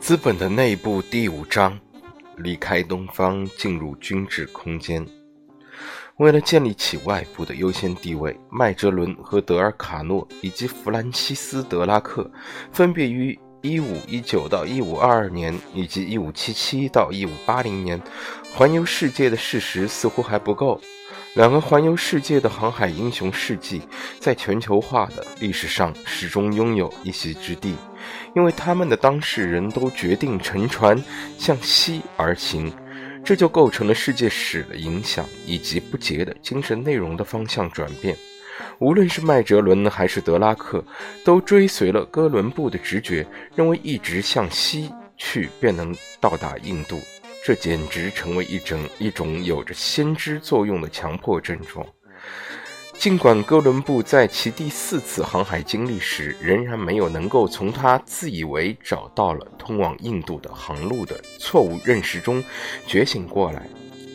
资本的内部第五章：离开东方，进入均质空间。为了建立起外部的优先地位，麦哲伦和德尔卡诺以及弗兰西斯·德拉克分别于1519到1522年以及1577到1580年环游世界的事实似乎还不够。两个环游世界的航海英雄事迹，在全球化的历史上始终拥有一席之地，因为他们的当事人都决定乘船向西而行，这就构成了世界史的影响以及不竭的精神内容的方向转变。无论是麦哲伦还是德拉克，都追随了哥伦布的直觉，认为一直向西去便能到达印度。这简直成为一整一种有着先知作用的强迫症状。尽管哥伦布在其第四次航海经历时，仍然没有能够从他自以为找到了通往印度的航路的错误认识中觉醒过来，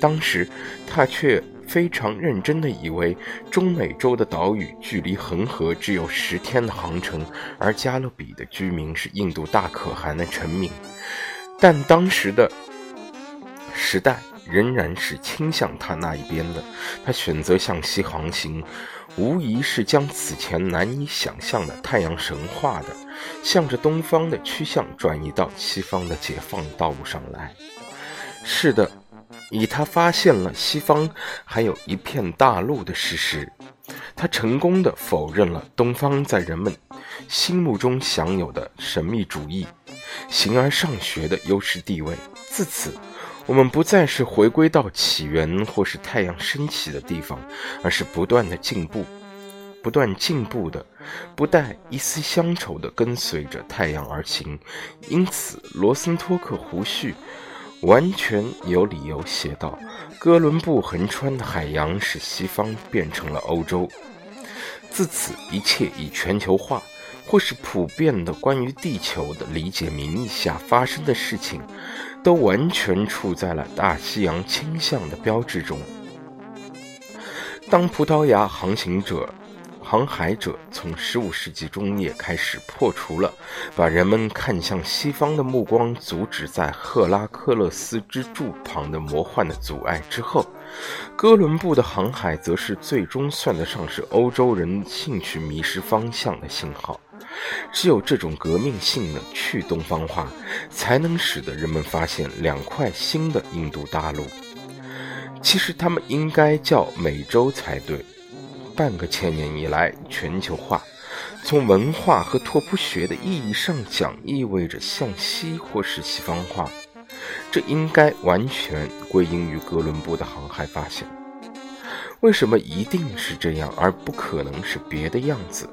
当时他却非常认真地以为中美洲的岛屿距离恒河只有十天的航程，而加勒比的居民是印度大可汗的臣民。但当时的。时代仍然是倾向他那一边的，他选择向西航行，无疑是将此前难以想象的太阳神话的，向着东方的趋向转移到西方的解放道路上来。是的，以他发现了西方还有一片大陆的事实，他成功的否认了东方在人们心目中享有的神秘主义、形而上学的优势地位。自此。我们不再是回归到起源或是太阳升起的地方，而是不断的进步，不断进步的，不带一丝乡愁的跟随着太阳而行。因此，罗森托克胡须完全有理由写道：哥伦布横穿的海洋使西方变成了欧洲。自此，一切以全球化或是普遍的关于地球的理解名义下发生的事情。都完全处在了大西洋倾向的标志中。当葡萄牙航行者、航海者从15世纪中叶开始破除了把人们看向西方的目光阻止在赫拉克勒斯之柱旁的魔幻的阻碍之后，哥伦布的航海则是最终算得上是欧洲人兴趣迷失方向的信号。只有这种革命性的去东方化，才能使得人们发现两块新的印度大陆。其实他们应该叫美洲才对。半个千年以来，全球化从文化和拓扑学的意义上讲，意味着向西或是西方化。这应该完全归因于哥伦布的航海发现。为什么一定是这样，而不可能是别的样子？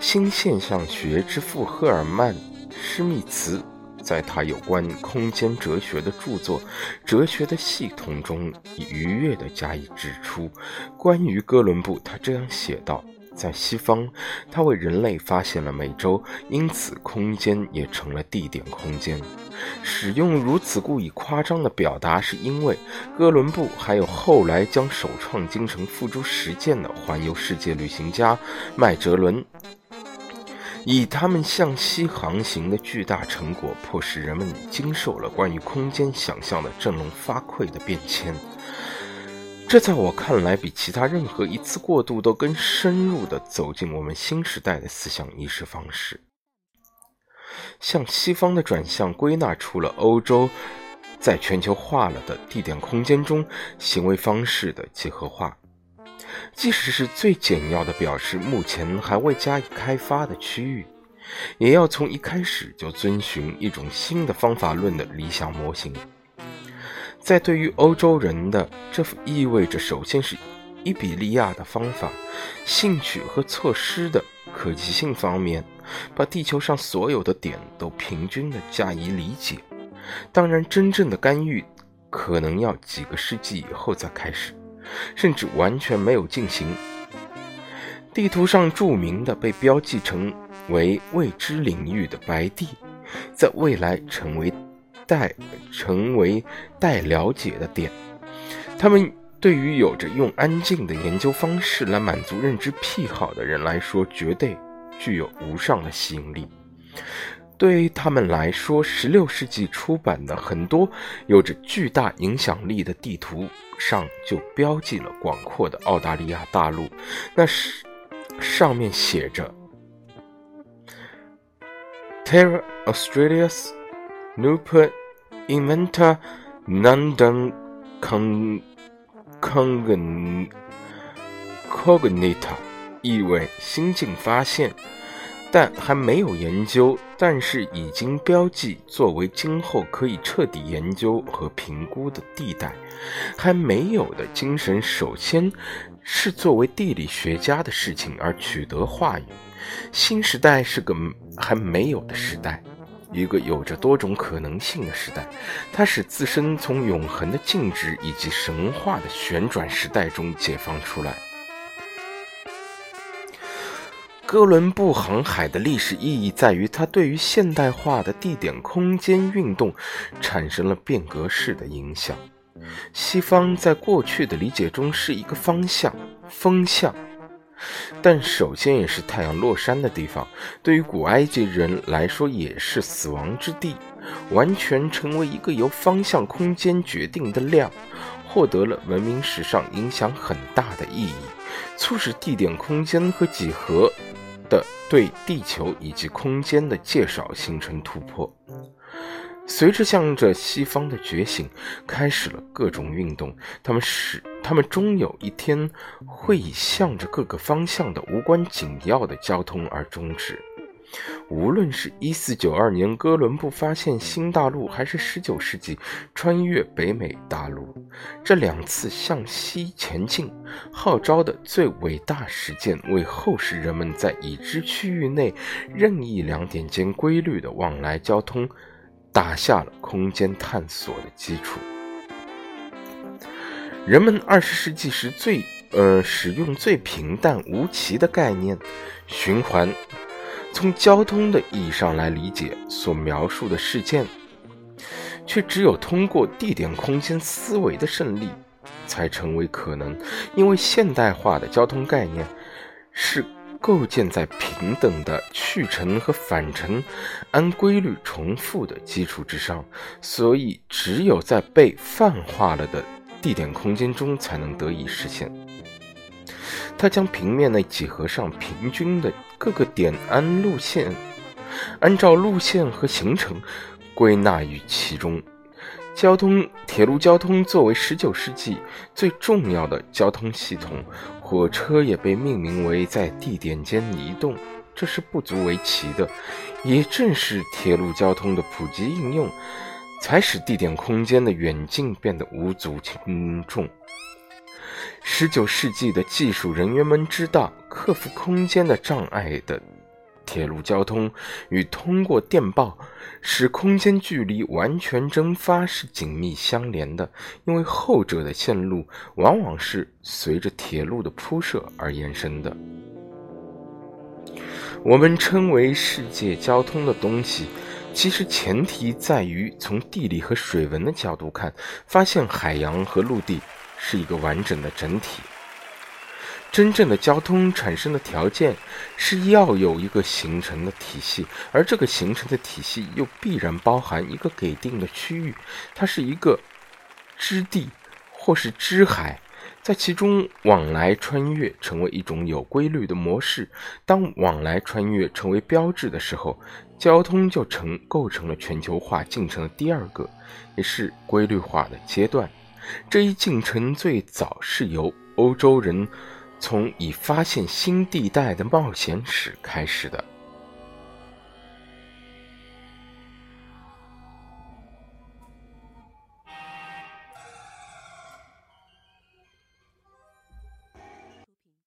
新现象学之父赫尔曼·施密茨，在他有关空间哲学的著作《哲学的系统》中，愉悦地加以指出。关于哥伦布，他这样写道：在西方，他为人类发现了美洲，因此空间也成了地点空间。使用如此故意夸张的表达，是因为哥伦布还有后来将首创精神付诸实践的环游世界旅行家麦哲伦。以他们向西航行的巨大成果，迫使人们经受了关于空间想象的振聋发聩的变迁。这在我看来，比其他任何一次过渡都更深入地走进我们新时代的思想意识方式。向西方的转向，归纳出了欧洲在全球化了的地点空间中行为方式的结合化。即使是最简要的表示，目前还未加以开发的区域，也要从一开始就遵循一种新的方法论的理想模型。在对于欧洲人的，这意味着首先是伊比利亚的方法、兴趣和措施的可及性方面，把地球上所有的点都平均的加以理解。当然，真正的干预可能要几个世纪以后再开始。甚至完全没有进行。地图上著名的被标记成为未知领域的白地，在未来成为待成为待了解的点。他们对于有着用安静的研究方式来满足认知癖好的人来说，绝对具有无上的吸引力。对他们来说，16世纪出版的很多有着巨大影响力的地图上就标记了广阔的澳大利亚大陆，那是上面写着 “Terra Australia's Nuper Inventa Nondum Con Congen Cognita”，意味新近发现。但还没有研究，但是已经标记作为今后可以彻底研究和评估的地带。还没有的精神，首先是作为地理学家的事情而取得话语。新时代是个还没有的时代，一个有着多种可能性的时代。它使自身从永恒的静止以及神话的旋转时代中解放出来。哥伦布航海的历史意义在于，它对于现代化的地点空间运动产生了变革式的影响。西方在过去的理解中是一个方向、风向，但首先也是太阳落山的地方。对于古埃及人来说，也是死亡之地。完全成为一个由方向空间决定的量，获得了文明史上影响很大的意义，促使地点空间和几何。的对地球以及空间的介绍形成突破。随着向着西方的觉醒，开始了各种运动。他们使他们终有一天会以向着各个方向的无关紧要的交通而终止。无论是一四九二年哥伦布发现新大陆，还是十九世纪穿越北美大陆，这两次向西前进号召的最伟大实践，为后世人们在已知区域内任意两点间规律的往来交通打下了空间探索的基础。人们二十世纪时最呃使用最平淡无奇的概念——循环。从交通的意义上来理解所描述的事件，却只有通过地点空间思维的胜利，才成为可能。因为现代化的交通概念是构建在平等的去程和返程按规律重复的基础之上，所以只有在被泛化了的地点空间中才能得以实现。它将平面内几何上平均的各个点按路线，按照路线和行程归纳于其中。交通铁路交通作为19世纪最重要的交通系统，火车也被命名为在地点间移动，这是不足为奇的。也正是铁路交通的普及应用，才使地点空间的远近变得无足轻重。十九世纪的技术人员们知道，克服空间的障碍的铁路交通与通过电报使空间距离完全蒸发是紧密相连的，因为后者的线路往往是随着铁路的铺设而延伸的。我们称为世界交通的东西，其实前提在于从地理和水文的角度看，发现海洋和陆地。是一个完整的整体。真正的交通产生的条件是要有一个形成的体系，而这个形成的体系又必然包含一个给定的区域，它是一个支地或是支海，在其中往来穿越成为一种有规律的模式。当往来穿越成为标志的时候，交通就成构成了全球化进程的第二个，也是规律化的阶段。这一进程最早是由欧洲人从已发现新地带的冒险史开始的。